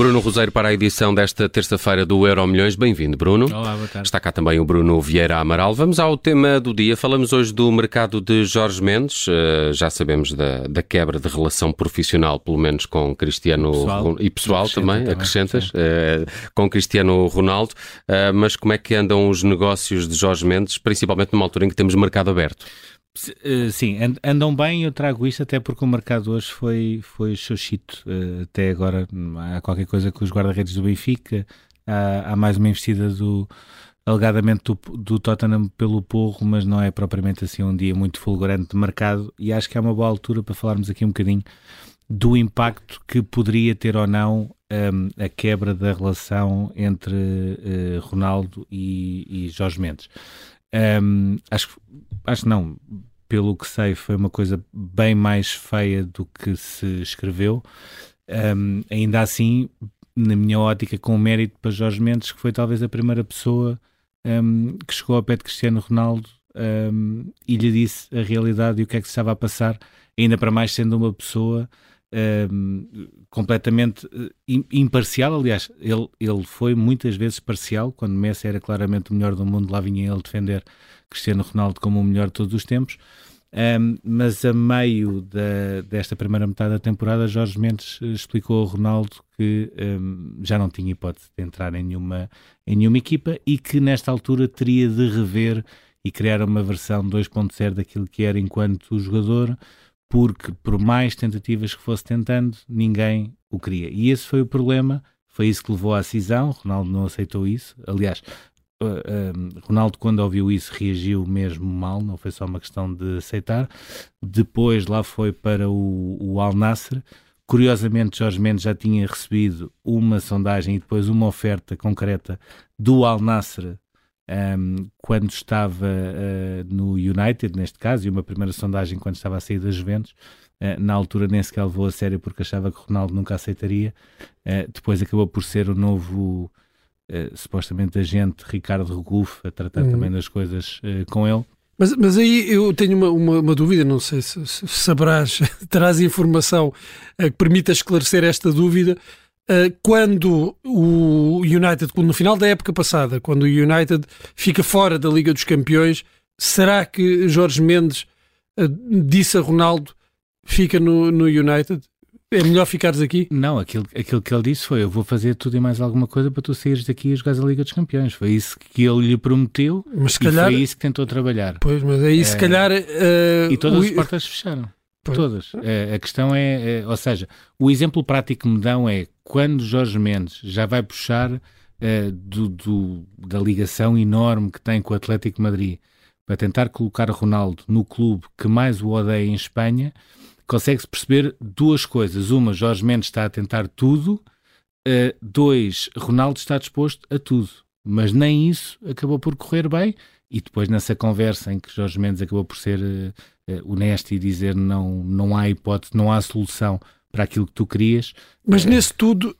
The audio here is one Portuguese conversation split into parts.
Bruno Roseiro para a edição desta terça-feira do Euro Milhões. Bem-vindo, Bruno. Olá, boa tarde. Está cá também o Bruno Vieira Amaral. Vamos ao tema do dia. Falamos hoje do mercado de Jorge Mendes. Uh, já sabemos da, da, quebra de relação profissional, pelo menos com Cristiano pessoal. e pessoal também, também, acrescentas, uh, com Cristiano Ronaldo. Uh, mas como é que andam os negócios de Jorge Mendes, principalmente numa altura em que temos mercado aberto? Eh, sim, andam bem, eu trago isto até porque o mercado hoje foi, foi xoxito. Uh, até agora há qualquer coisa com os guarda-redes do Benfica, há, há, mais uma investida do alegadamente do, do, Tottenham pelo Porro, mas não é propriamente assim um dia muito fulgurante de mercado e acho que é uma boa altura para falarmos aqui um bocadinho do impacto que poderia ter ou não um, a quebra da relação entre uh, Ronaldo e, e Jorge Mendes. Um, acho, acho não, pelo que sei, foi uma coisa bem mais feia do que se escreveu. Um, ainda assim, na minha ótica, com mérito para Jorge Mendes, que foi talvez a primeira pessoa um, que chegou ao pé de Cristiano Ronaldo um, e lhe disse a realidade e o que é que se estava a passar, ainda para mais sendo uma pessoa completamente uh, imparcial. Aliás, ele, ele foi muitas vezes parcial, quando Messi era claramente o melhor do mundo, lá vinha ele defender Cristiano Ronaldo como o melhor de todos os tempos. Um, mas a meio da, desta primeira metade da temporada, Jorge Mendes explicou ao Ronaldo que um, já não tinha hipótese de entrar em nenhuma, em nenhuma equipa e que nesta altura teria de rever e criar uma versão 2.0 daquilo que era enquanto jogador, porque por mais tentativas que fosse tentando, ninguém o queria. E esse foi o problema, foi isso que levou à cisão. Ronaldo não aceitou isso. Aliás, uh, Ronaldo, quando ouviu isso, reagiu mesmo mal, não foi só uma questão de aceitar. Depois lá foi para o, o Al Nasser. Curiosamente, Jorge Mendes já tinha recebido uma sondagem e depois uma oferta concreta do Al Nasser um, quando estava uh, no United, neste caso, e uma primeira sondagem quando estava a sair das Juventus. Uh, na altura nem sequer levou a sério porque achava que Ronaldo nunca aceitaria. Uh, depois acabou por ser o novo, supostamente, agente Ricardo Regufe a tratar uhum. também das coisas com ele. Mas, mas aí eu tenho uma, uma, uma dúvida, não sei se, se saberás, terás informação que permita esclarecer esta dúvida. Eh, quando o United, no final da época passada, quando o United fica fora da Liga dos Campeões, será que Jorge Mendes eh, disse a Ronaldo fica no, no United? É melhor ficares aqui? Não, aquilo, aquilo que ele disse foi: Eu vou fazer tudo e mais alguma coisa para tu saíres daqui e jogares a Liga dos Campeões. Foi isso que ele lhe prometeu mas, se calhar, foi isso que tentou trabalhar. Pois, mas aí é, se calhar. Uh, e todas o... as portas fecharam. Pois. Todas. A questão é, é, ou seja, o exemplo prático que me dão é quando Jorge Mendes já vai puxar é, do, do, da ligação enorme que tem com o Atlético Madrid para tentar colocar Ronaldo no clube que mais o odeia em Espanha, consegue-se perceber duas coisas. Uma, Jorge Mendes está a tentar tudo. Uh, dois, Ronaldo está disposto a tudo. Mas nem isso acabou por correr bem. E depois, nessa conversa em que Jorge Mendes acabou por ser uh, uh, honesto e dizer não, não há hipótese, não há solução para aquilo que tu querias. Mas uh, nesse tudo,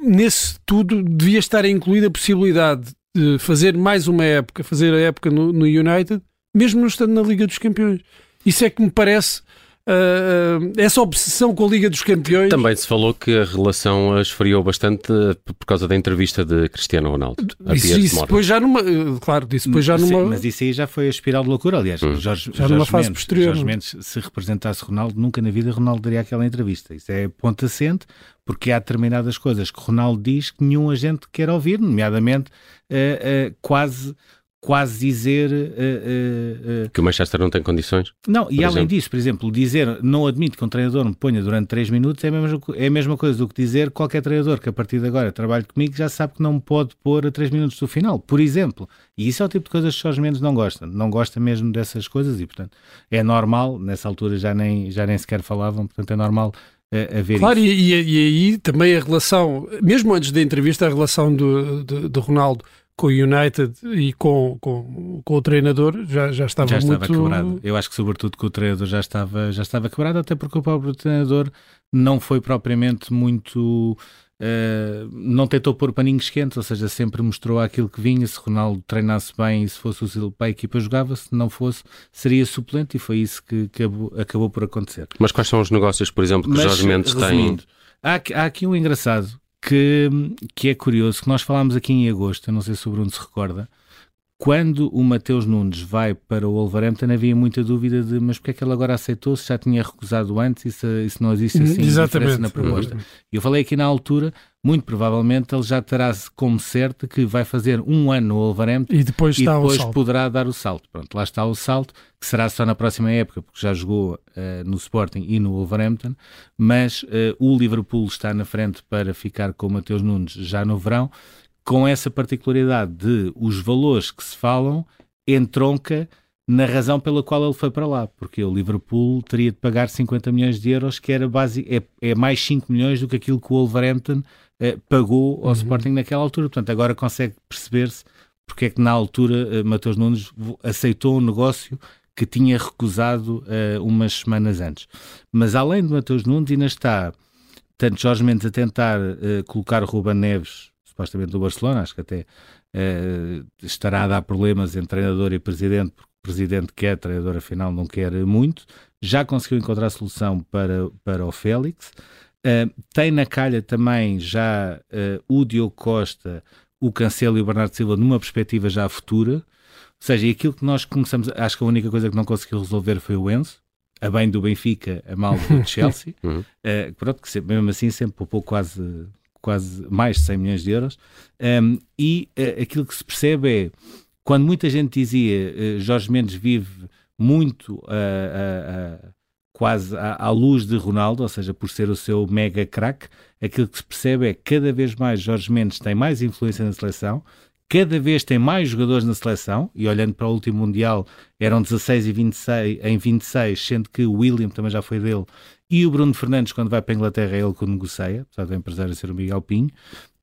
nesse tudo devia estar incluída a possibilidade de fazer mais uma época, fazer a época no, no United, mesmo não estando na Liga dos Campeões. Isso é que me parece uh, essa obsessão com a Liga dos Campeões. Também se falou que a relação esfriou bastante por causa da entrevista de Cristiano Ronaldo. Isso, isso depois já numa. Claro, isso depois já numa. Sim, mas isso aí já foi a espiral de loucura. Aliás, hum. Jorge, já Jorge numa fase Mendes, posterior. Jorge Mendes, se representasse Ronaldo, nunca na vida Ronaldo daria aquela entrevista. Isso é ponto assente, porque há determinadas coisas que Ronaldo diz que nenhum agente quer ouvir, nomeadamente uh, uh, quase quase dizer uh, uh, uh, que o Manchester não tem condições. Não, e além disso, por exemplo, dizer não admito que um treinador me ponha durante 3 minutos é a, mesma, é a mesma coisa do que dizer qualquer treinador que a partir de agora trabalhe comigo já sabe que não me pode pôr a 3 minutos do final, por exemplo. E isso é o tipo de coisas que Jorge Mendes não gosta, não gosta mesmo dessas coisas e, portanto, é normal, nessa altura já nem, já nem sequer falavam, portanto, é normal a ver claro. E, e, e aí também a relação, mesmo antes da entrevista, a relação do, do, do Ronaldo com o United e com, com, com o treinador já, já estava já estava muito... quebrado. Eu acho que sobretudo que o treinador já estava, já estava quebrado, até porque o próprio treinador não foi propriamente muito... Uh, não tentou pôr paninhos quentes, ou seja, sempre mostrou aquilo que vinha. Se Ronaldo treinasse bem e se fosse útil para a equipa, jogava. Se não fosse, seria suplente e foi isso que, que acabou, acabou, por acontecer. Mas quais são os negócios, por exemplo, que Mas, Jorge Mendes tem? Há, há aqui um engraçado que, que é curioso, que nós falámos aqui em agosto, não sei se o Bruno se recorda, quando o Mateus Nunes vai para o Wolverhampton havia muita dúvida de mas porque é que ele agora aceitou se já tinha recusado antes e se, e se não existe assim Exatamente. na proposta. E eu falei aqui na altura, muito provavelmente ele já terá como certo que vai fazer um ano no Wolverhampton e depois, e depois poderá dar o salto. Pronto, lá está o salto, que será só na próxima época, porque já jogou uh, no Sporting e no Wolverhampton, mas uh, o Liverpool está na frente para ficar com o Mateus Nunes já no verão com essa particularidade de os valores que se falam entronca na razão pela qual ele foi para lá, porque o Liverpool teria de pagar 50 milhões de euros, que era base, é, é mais 5 milhões do que aquilo que o Wolverhampton eh, pagou ao uhum. Sporting naquela altura. Portanto, agora consegue perceber-se porque é que na altura eh, Matheus Nunes aceitou um negócio que tinha recusado eh, umas semanas antes. Mas além de Matheus Nunes, ainda está tanto Jorge Mendes a tentar eh, colocar Ruben Neves supostamente do Barcelona, acho que até uh, estará a dar problemas entre treinador e presidente, porque o presidente quer, treinador afinal não quer muito, já conseguiu encontrar solução para, para o Félix, uh, tem na calha também já uh, o Diogo Costa, o Cancelo e o Bernardo Silva numa perspectiva já futura, ou seja, aquilo que nós começamos, acho que a única coisa que não conseguiu resolver foi o Enzo, a bem do Benfica, a mal do Chelsea, uhum. uh, pronto, que mesmo assim sempre poupou quase quase mais de 100 milhões de euros, um, e uh, aquilo que se percebe é, quando muita gente dizia uh, Jorge Mendes vive muito uh, quase à, à, luz de Ronaldo, ou seja, por ser o seu mega craque, aquilo que se percebe é que cada vez mais Jorge Mendes tem mais influência na seleção, cada vez tem mais jogadores na seleção, e olhando para o último Mundial, eram 16 e 26, em 26, sendo que o William também já foi dele, e o Bruno Fernandes, quando vai para a Inglaterra, é ele que o negocia, apesar do empresário ser o Miguel Pinho.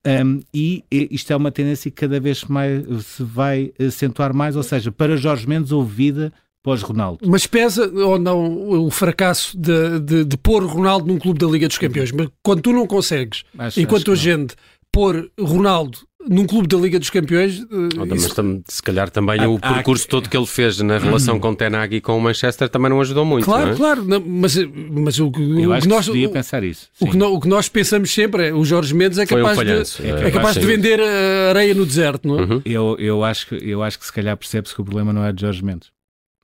Um, e, e, isto é uma tendência que cada vez mais se vai acentuar mais, ou seja, para Jorge Mendes houve vida pós-Ronaldo. Mas pesa ou não o fracasso de, de, de, pôr Ronaldo num clube da Liga dos Campeões? Mas quando tu não consegues, acho, enquanto acho a gente pôr Ronaldo num clube da Liga dos Campeões. Oh, isso... Mas se calhar também o percurso todo que ele fez na relação hum. com o Tenag e com o Manchester também não ajudou muito. Claro, é? claro, não, mas, mas o, Eu o acho que nós devia pensar isso. O que, no, o que, nós pensamos sempre é o Jorge Mendes é capaz, um de, é, é capaz de vender areia no deserto, não é? Uhum. Eu, eu, acho que, eu acho que se calhar percebe-se que o problema não é de Jorge Mendes.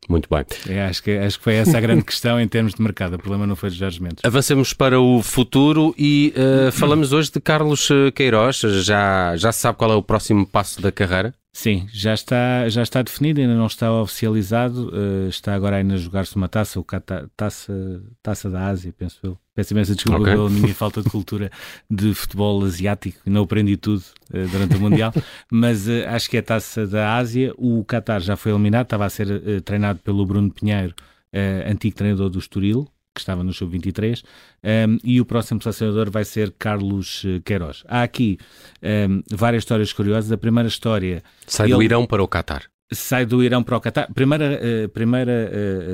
Muito bem. É, acho, que, acho que foi essa a grande questão em termos de mercado. O problema não foi de Jorge Mendes. Avancemos para o futuro e uh, falamos hoje de Carlos eh, Queiroz. Já, já se sabe qual é o próximo passo da carreira? Sim, já está, já está definido, ainda não está oficializado. Uh, está agora ainda a jogar-se uma taça, o taça, taça da Ásia, penso eu. Peço imensa desculpa okay. pela minha falta de cultura de futebol asiático, não aprendi tudo uh, durante o Mundial, mas uh, acho que é a taça da Ásia. O Qatar já foi eliminado, estava a ser treinado pelo Bruno Pinheiro, antigo treinador do Estoril, que estava no Sub-23, um, e o próximo selecionador vai ser Carlos eh, Queiroz. Há aqui um, várias histórias curiosas. A primeira história... Sai ele... do Irão para o Qatar. Sai do Irão para o Qatar. Primeira, uh, primeira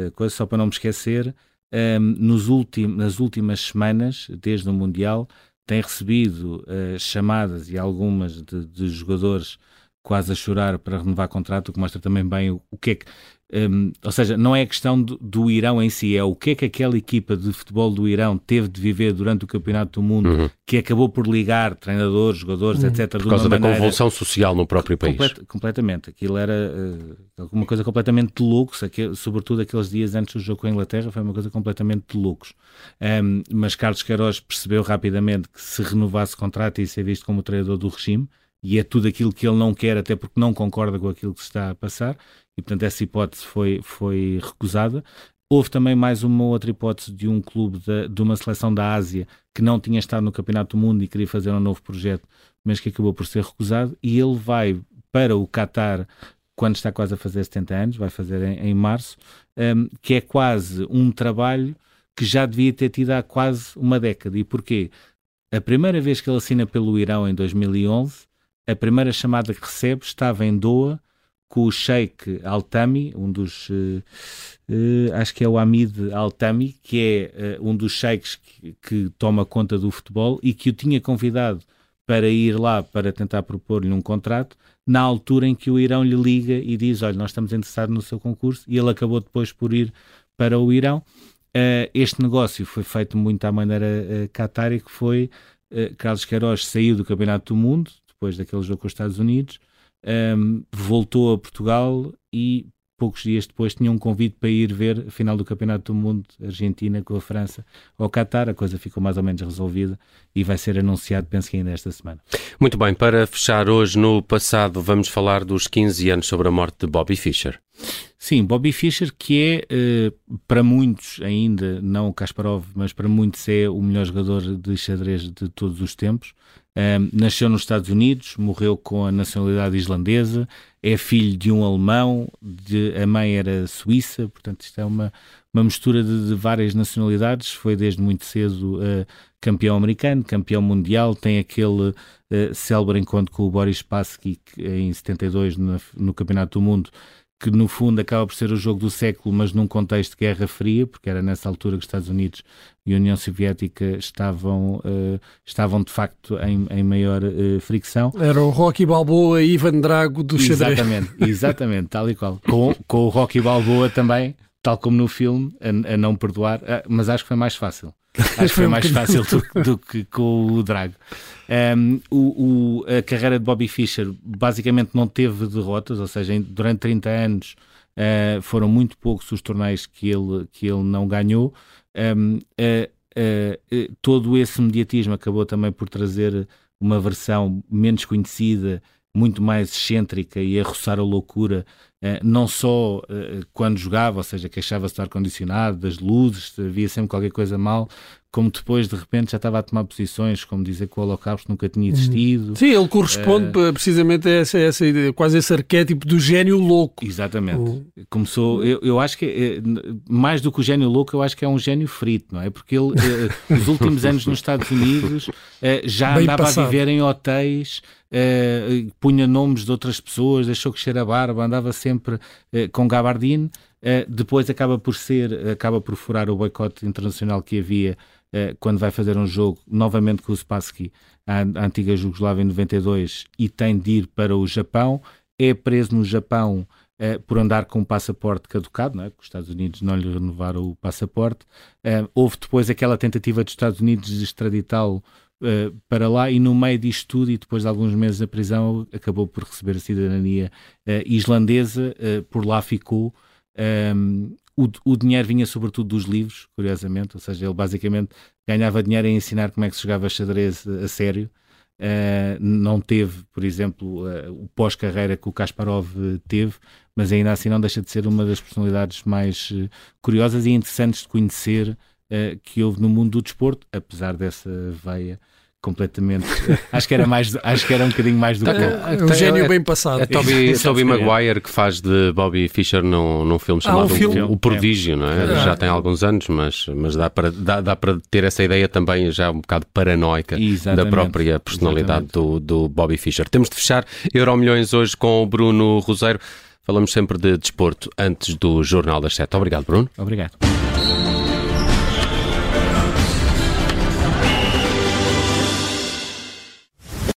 uh, coisa, só para não me esquecer, um, nos ultim, nas últimas semanas, desde o Mundial, tem recebido uh, chamadas e algumas de, de, jogadores quase a chorar para renovar contrato, o que mostra também bem o, o que é que um, ou seja, não é a questão do, do, Irão em si, é o que é que aquela equipa de futebol do Irão teve de viver durante o Campeonato do Mundo, uhum. que acabou por ligar treinadores, jogadores, uhum. etc. Por causa da maneira... convulsão social no próprio país. Complet, completamente. Aquilo era uh, uma coisa completamente de loucos, aquele, sobretudo aqueles dias antes do jogo com a Inglaterra, foi uma coisa completamente de loucos. Um, mas Carlos Queiroz percebeu rapidamente que se renovasse o contrato ia ser visto como treinador do regime, e é tudo aquilo que ele não quer, até porque não concorda com aquilo que se está a passar e portanto essa hipótese foi, foi recusada. Houve também mais uma outra hipótese de um clube de, de, uma seleção da Ásia que não tinha estado no Campeonato do Mundo e queria fazer um novo projeto, mas que acabou por ser recusado. E ele vai para o Qatar quando está quase a fazer 70 anos, vai fazer em, em março, um, que é quase um trabalho que já devia ter tido há quase uma década. E porquê? A primeira vez que ele assina pelo Irão em 2011, a primeira chamada que recebe estava em Doha com o Sheikh Al-Tami, um dos, uh, uh, acho que é o Hamid Al-Tami, que é uh, um dos sheikhs que, que, toma conta do futebol e que o tinha convidado para ir lá para tentar propor-lhe um contrato, na altura em que o Irão lhe liga e diz, olha, nós estamos interessados no seu concurso, e ele acabou depois por ir para o Irão. este negócio foi feito muito à maneira e que foi Carlos Queiroz saiu do Campeonato do Mundo, depois daquele jogo com os Estados Unidos, um, voltou a Portugal e poucos dias depois tinha um convite para ir ver a final do Campeonato do Mundo, Argentina com a França, ao Qatar. A coisa ficou mais ou menos resolvida e vai ser anunciado, penso que ainda esta semana. Muito bem, para fechar hoje no passado, vamos falar dos 15 anos sobre a morte de Bobby Fischer. Sim, Bobby Fischer, que é, eh, para muitos ainda, não o Kasparov, mas para muitos é o melhor jogador de xadrez de todos os tempos. Um, nasceu nos Estados Unidos, morreu com a nacionalidade islandesa, é filho de um alemão, de, a mãe era suíça, portanto, isto é uma, uma mistura de, de várias nacionalidades. Foi desde muito cedo uh, campeão americano, campeão mundial. Tem aquele uh, célebre encontro com o Boris Spassky em 72 no, no Campeonato do Mundo que no fundo acaba por ser o jogo do século, mas num contexto de Guerra Fria, porque era nessa altura que os Estados Unidos e a União Soviética estavam, uh, estavam de facto em, em maior uh, fricção. Era o Rocky Balboa e Ivan Drago do xadrez. Exatamente, exatamente, tal e qual. Com, com o Rocky Balboa também, tal como no filme, a, a não perdoar, uh, mas acho que foi mais fácil. Acho que foi mais fácil do, do, que com o Drago. Um, o, o, a carreira de Bobby Fischer basicamente não teve derrotas, ou seja, durante 30 anos uh, foram muito poucos os torneios que ele, que ele não ganhou. Um, uh, uh, todo esse mediatismo acabou também por trazer uma versão menos conhecida, muito mais excêntrica e a roçar a loucura, não só quando jogava, ou seja, queixava-se do ar-condicionado, das luzes, havia sempre qualquer coisa mal, como depois de repente já estava a tomar posições, como dizer que o Holocausto nunca tinha uhum. existido. Sim, ele corresponde uh, precisamente a essa, essa ideia, quase esse arquétipo do gênio louco. Exatamente. Uhum. Começou, eu, eu acho que eh, mais do que o gênio louco, eu acho que é um gênio frito, não é? Porque ele, uh, os últimos anos nos Estados Unidos, já Bem andava passado. a viver em hotéis. Punha nomes de outras pessoas, deixou crescer a barba, andava sempre com gabardine. Uh, depois acaba por ser, acaba por furar o boicote internacional que havia eh, quando vai fazer um jogo novamente com o Spassky, a, antiga Jugoslávia em 92, e tem de ir para o Japão, é preso no Japão uh, por andar com um passaporte caducado, não é? porque os Estados Unidos não lhe renovaram o passaporte. Houve depois aquela tentativa dos Estados Unidos de extraditá-lo para lá e no meio disto tudo e depois de alguns meses na prisão acabou por receber a cidadania islandesa, por lá ficou um, o, o, dinheiro vinha sobretudo dos livros, curiosamente, ou seja, ele basicamente ganhava dinheiro em ensinar como é que se jogava xadrez a sério. Uh, não teve, por exemplo, uh, o pós-carreira que o Kasparov teve, mas ainda assim não deixa de ser uma das personalidades mais uh, curiosas e interessantes de conhecer que houve no mundo do desporto, apesar dessa veia completamente. acho que era mais, acho que era um bocadinho mais do que é, um gênio bem passado. É Toby, Toby Maguire que faz de Bobby Fischer num, num filme chamado ah, um filme. O, o Prodígio, não é? é? Já tem alguns anos, mas, mas dá, para, dá, dá para ter essa ideia também já um bocado paranoica Exatamente. da própria personalidade do, do Bobby Fischer. Temos de fechar Euro Milhões hoje com o Bruno Roseiro. Falamos sempre de desporto antes do Jornal das Sete. Obrigado, Bruno. Obrigado.